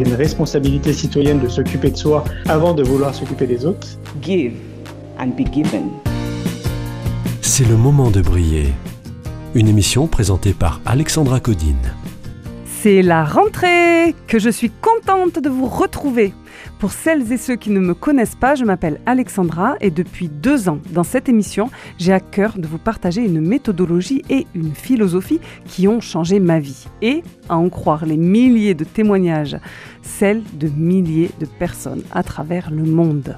Il y a une responsabilité citoyenne de s'occuper de soi avant de vouloir s'occuper des autres. give and be given. C'est le moment de briller. Une émission présentée par Alexandra Codine. C'est la rentrée que je suis contente de vous retrouver. Pour celles et ceux qui ne me connaissent pas, je m'appelle Alexandra et depuis deux ans dans cette émission, j'ai à cœur de vous partager une méthodologie et une philosophie qui ont changé ma vie. Et, à en croire les milliers de témoignages, celles de milliers de personnes à travers le monde.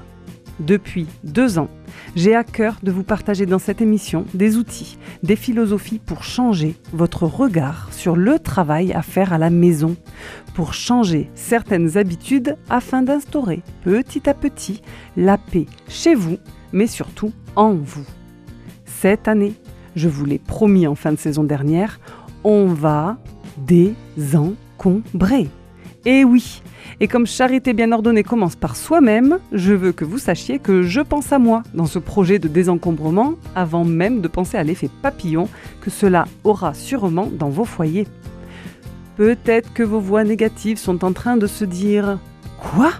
Depuis deux ans, j'ai à cœur de vous partager dans cette émission des outils, des philosophies pour changer votre regard sur le travail à faire à la maison, pour changer certaines habitudes afin d'instaurer petit à petit la paix chez vous, mais surtout en vous. Cette année, je vous l'ai promis en fin de saison dernière, on va désencombrer. Et oui, et comme charité bien ordonnée commence par soi-même, je veux que vous sachiez que je pense à moi dans ce projet de désencombrement avant même de penser à l'effet papillon que cela aura sûrement dans vos foyers. Peut-être que vos voix négatives sont en train de se dire Quoi?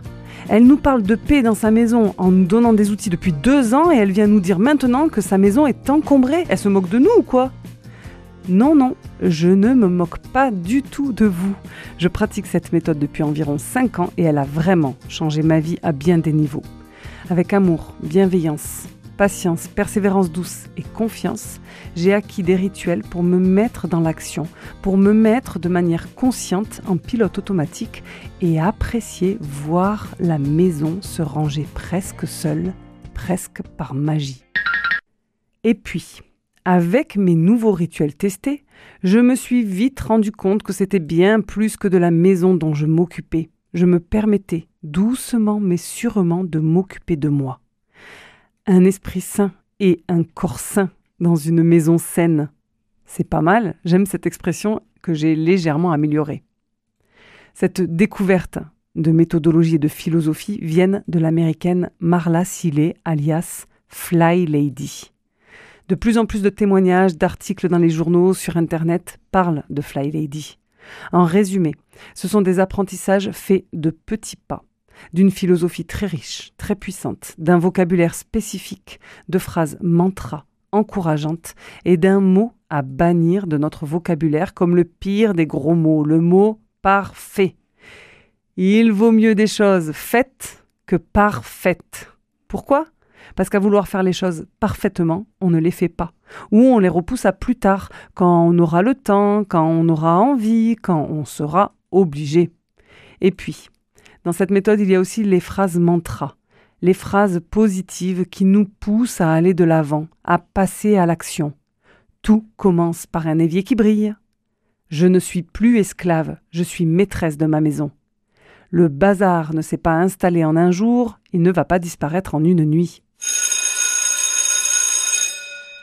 Elle nous parle de paix dans sa maison en nous donnant des outils depuis deux ans et elle vient nous dire maintenant que sa maison est encombrée. Elle se moque de nous ou quoi? Non, non, je ne me moque pas du tout de vous. Je pratique cette méthode depuis environ 5 ans et elle a vraiment changé ma vie à bien des niveaux. Avec amour, bienveillance, patience, persévérance douce et confiance, j'ai acquis des rituels pour me mettre dans l'action, pour me mettre de manière consciente en pilote automatique et apprécier voir la maison se ranger presque seule, presque par magie. Et puis, avec mes nouveaux rituels testés, je me suis vite rendu compte que c'était bien plus que de la maison dont je m'occupais. Je me permettais, doucement mais sûrement, de m'occuper de moi. Un esprit sain et un corps sain dans une maison saine. C'est pas mal, j'aime cette expression que j'ai légèrement améliorée. Cette découverte de méthodologie et de philosophie viennent de l'américaine Marla Seeley, alias Fly Lady. De plus en plus de témoignages, d'articles dans les journaux, sur Internet parlent de Fly Lady. En résumé, ce sont des apprentissages faits de petits pas, d'une philosophie très riche, très puissante, d'un vocabulaire spécifique, de phrases mantras encourageantes et d'un mot à bannir de notre vocabulaire comme le pire des gros mots, le mot parfait. Il vaut mieux des choses faites que parfaites. Pourquoi? Parce qu'à vouloir faire les choses parfaitement, on ne les fait pas. Ou on les repousse à plus tard, quand on aura le temps, quand on aura envie, quand on sera obligé. Et puis, dans cette méthode, il y a aussi les phrases mantras, les phrases positives qui nous poussent à aller de l'avant, à passer à l'action. Tout commence par un évier qui brille. Je ne suis plus esclave, je suis maîtresse de ma maison. Le bazar ne s'est pas installé en un jour, il ne va pas disparaître en une nuit.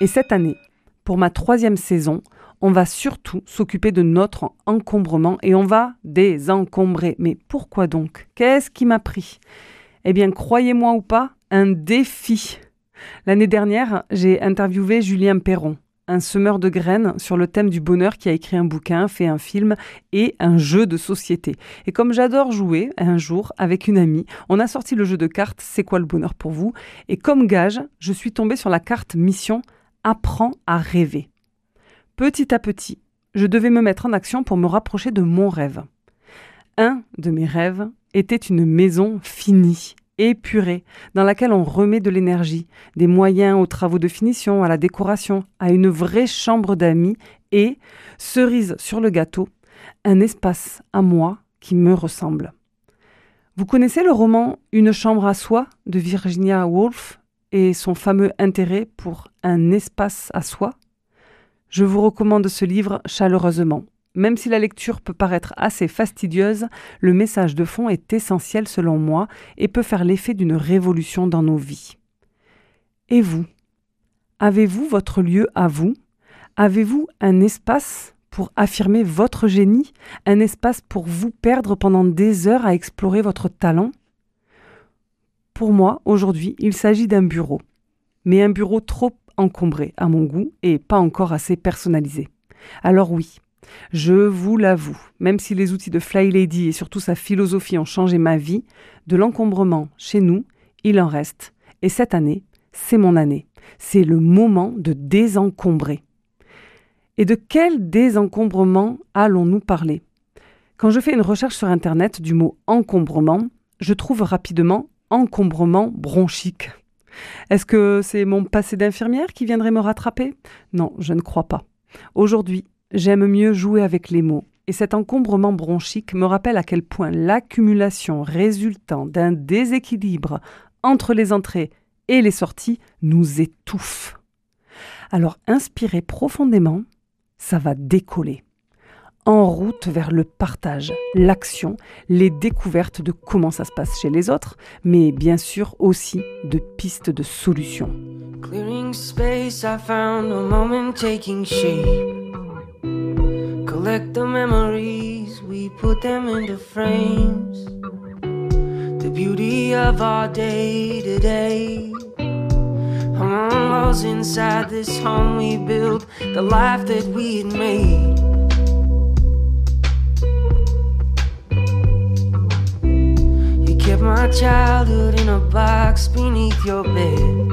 Et cette année, pour ma troisième saison, on va surtout s'occuper de notre encombrement et on va désencombrer. Mais pourquoi donc? Qu'est-ce qui m'a pris? Eh bien, croyez-moi ou pas, un défi. L'année dernière, j'ai interviewé Julien Perron, un semeur de graines sur le thème du bonheur qui a écrit un bouquin, fait un film et un jeu de société. Et comme j'adore jouer, un jour, avec une amie, on a sorti le jeu de cartes C'est quoi le bonheur pour vous? Et comme gage, je suis tombée sur la carte mission Apprends à rêver. Petit à petit, je devais me mettre en action pour me rapprocher de mon rêve. Un de mes rêves était une maison finie, épurée, dans laquelle on remet de l'énergie, des moyens aux travaux de finition, à la décoration, à une vraie chambre d'amis et, cerise sur le gâteau, un espace à moi qui me ressemble. Vous connaissez le roman Une chambre à soi de Virginia Woolf? Et son fameux intérêt pour un espace à soi Je vous recommande ce livre chaleureusement. même si la lecture peut paraître assez fastidieuse, le message de fond est essentiel selon moi et peut faire l'effet d'une révolution dans nos vies. Et vous? Avez-vous votre lieu à vous? Avez-vous un espace pour affirmer votre génie? Un espace pour vous perdre pendant des heures à explorer votre talent? Pour moi, aujourd'hui, il s'agit d'un bureau, mais un bureau trop encombré à mon goût et pas encore assez personnalisé. Alors oui, je vous l'avoue, même si les outils de Fly Lady et surtout sa philosophie ont changé ma vie, de l'encombrement chez nous, il en reste. Et cette année, c'est mon année. C'est le moment de désencombrer. Et de quel désencombrement allons-nous parler? Quand je fais une recherche sur Internet du mot encombrement, je trouve rapidement encombrement bronchique. Est-ce que c'est mon passé d'infirmière qui viendrait me rattraper? Non, je ne crois pas. Aujourd'hui, j'aime mieux jouer avec les mots, et cet encombrement bronchique me rappelle à quel point l'accumulation résultant d'un déséquilibre entre les entrées et les sorties nous étouffe. Alors inspirez profondément, ça va décoller. En route vers le partage, l'action, les découvertes de comment ça se passe chez les autres, mais bien sûr aussi de pistes de solutions. Clearing space, I found a moment taking shape. Collect the memories, we put them into frames. The beauty of our day to day. Walls inside this home we built, the life that we had made. My childhood in a box beneath your bed.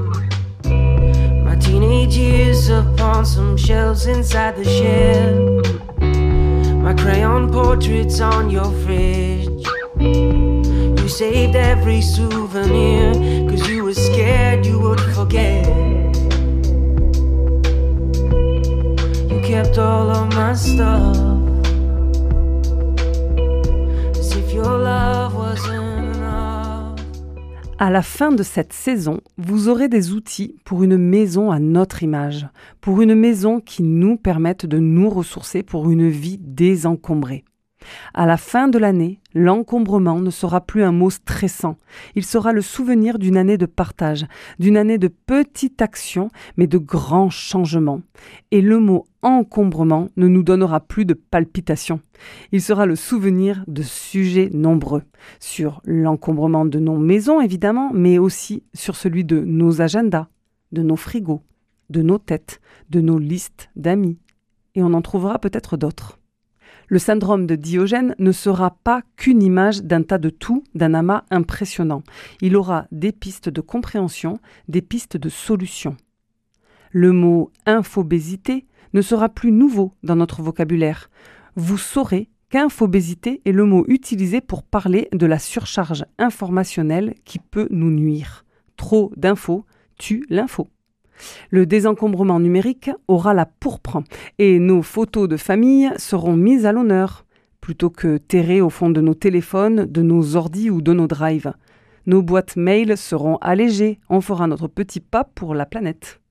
My teenage years upon some shelves inside the shed. My crayon portraits on your fridge. You saved every souvenir, cause you were scared you would forget. You kept all of my stuff. À la fin de cette saison, vous aurez des outils pour une maison à notre image, pour une maison qui nous permette de nous ressourcer pour une vie désencombrée. À la fin de l'année, l'encombrement ne sera plus un mot stressant. Il sera le souvenir d'une année de partage, d'une année de petites actions, mais de grands changements. Et le mot encombrement ne nous donnera plus de palpitations. Il sera le souvenir de sujets nombreux, sur l'encombrement de nos maisons évidemment, mais aussi sur celui de nos agendas, de nos frigos, de nos têtes, de nos listes d'amis. Et on en trouvera peut-être d'autres. Le syndrome de Diogène ne sera pas qu'une image d'un tas de tout, d'un amas impressionnant. Il aura des pistes de compréhension, des pistes de solution. Le mot infobésité ne sera plus nouveau dans notre vocabulaire. Vous saurez qu'infobésité est le mot utilisé pour parler de la surcharge informationnelle qui peut nous nuire. Trop d'infos tue l'info. Le désencombrement numérique aura la pourpre et nos photos de famille seront mises à l'honneur plutôt que terrées au fond de nos téléphones, de nos ordis ou de nos drives. Nos boîtes mail seront allégées, on fera notre petit pas pour la planète.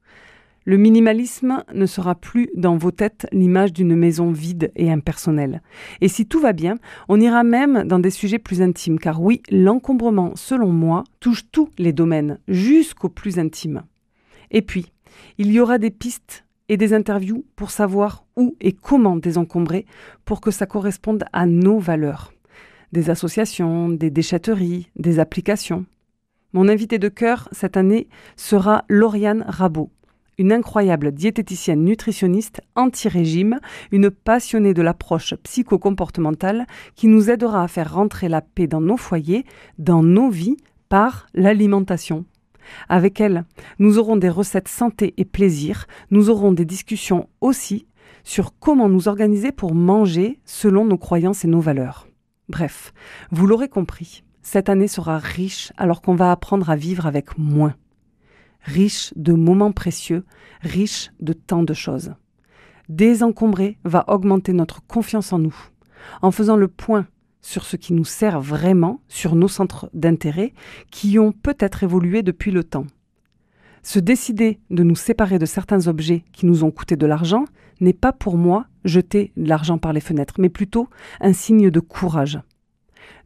Le minimalisme ne sera plus dans vos têtes l'image d'une maison vide et impersonnelle. Et si tout va bien, on ira même dans des sujets plus intimes, car oui, l'encombrement, selon moi, touche tous les domaines, jusqu'au plus intime. Et puis, il y aura des pistes et des interviews pour savoir où et comment désencombrer pour que ça corresponde à nos valeurs. Des associations, des déchetteries, des applications. Mon invité de cœur cette année sera Lauriane Rabot, une incroyable diététicienne nutritionniste anti-régime, une passionnée de l'approche psychocomportementale qui nous aidera à faire rentrer la paix dans nos foyers, dans nos vies, par l'alimentation. Avec elle, nous aurons des recettes santé et plaisir, nous aurons des discussions aussi sur comment nous organiser pour manger selon nos croyances et nos valeurs. Bref, vous l'aurez compris, cette année sera riche alors qu'on va apprendre à vivre avec moins. Riche de moments précieux, riche de tant de choses. Désencombrer va augmenter notre confiance en nous. En faisant le point sur ce qui nous sert vraiment, sur nos centres d'intérêt, qui ont peut-être évolué depuis le temps. Se décider de nous séparer de certains objets qui nous ont coûté de l'argent n'est pas pour moi jeter de l'argent par les fenêtres, mais plutôt un signe de courage.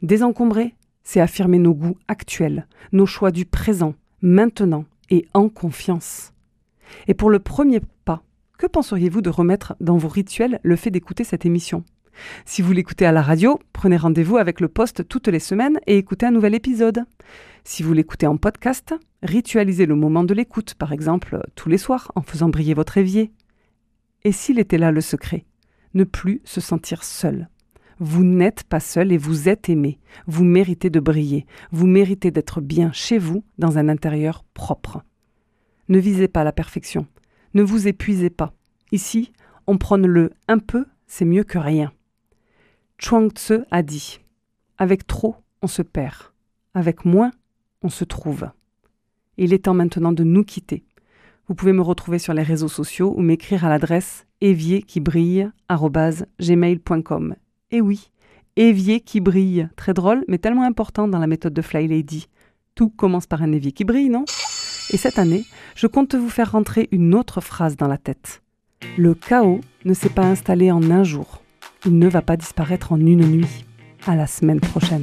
Désencombrer, c'est affirmer nos goûts actuels, nos choix du présent, maintenant et en confiance. Et pour le premier pas, que penseriez-vous de remettre dans vos rituels le fait d'écouter cette émission? Si vous l'écoutez à la radio, prenez rendez-vous avec le poste toutes les semaines et écoutez un nouvel épisode. Si vous l'écoutez en podcast, ritualisez le moment de l'écoute, par exemple tous les soirs en faisant briller votre évier. Et s'il était là le secret? Ne plus se sentir seul. Vous n'êtes pas seul et vous êtes aimé. Vous méritez de briller. Vous méritez d'être bien chez vous dans un intérieur propre. Ne visez pas la perfection. Ne vous épuisez pas. Ici, on prône le un peu, c'est mieux que rien. Chuang Tzu a dit Avec trop, on se perd. Avec moins, on se trouve. Il est temps maintenant de nous quitter. Vous pouvez me retrouver sur les réseaux sociaux ou m'écrire à l'adresse évierquibrille.gmail.com. Et oui, évier qui brille. Très drôle, mais tellement important dans la méthode de Fly Lady. Tout commence par un évier qui brille, non? Et cette année, je compte vous faire rentrer une autre phrase dans la tête. Le chaos ne s'est pas installé en un jour. Il ne va pas disparaître en une nuit. À la semaine prochaine.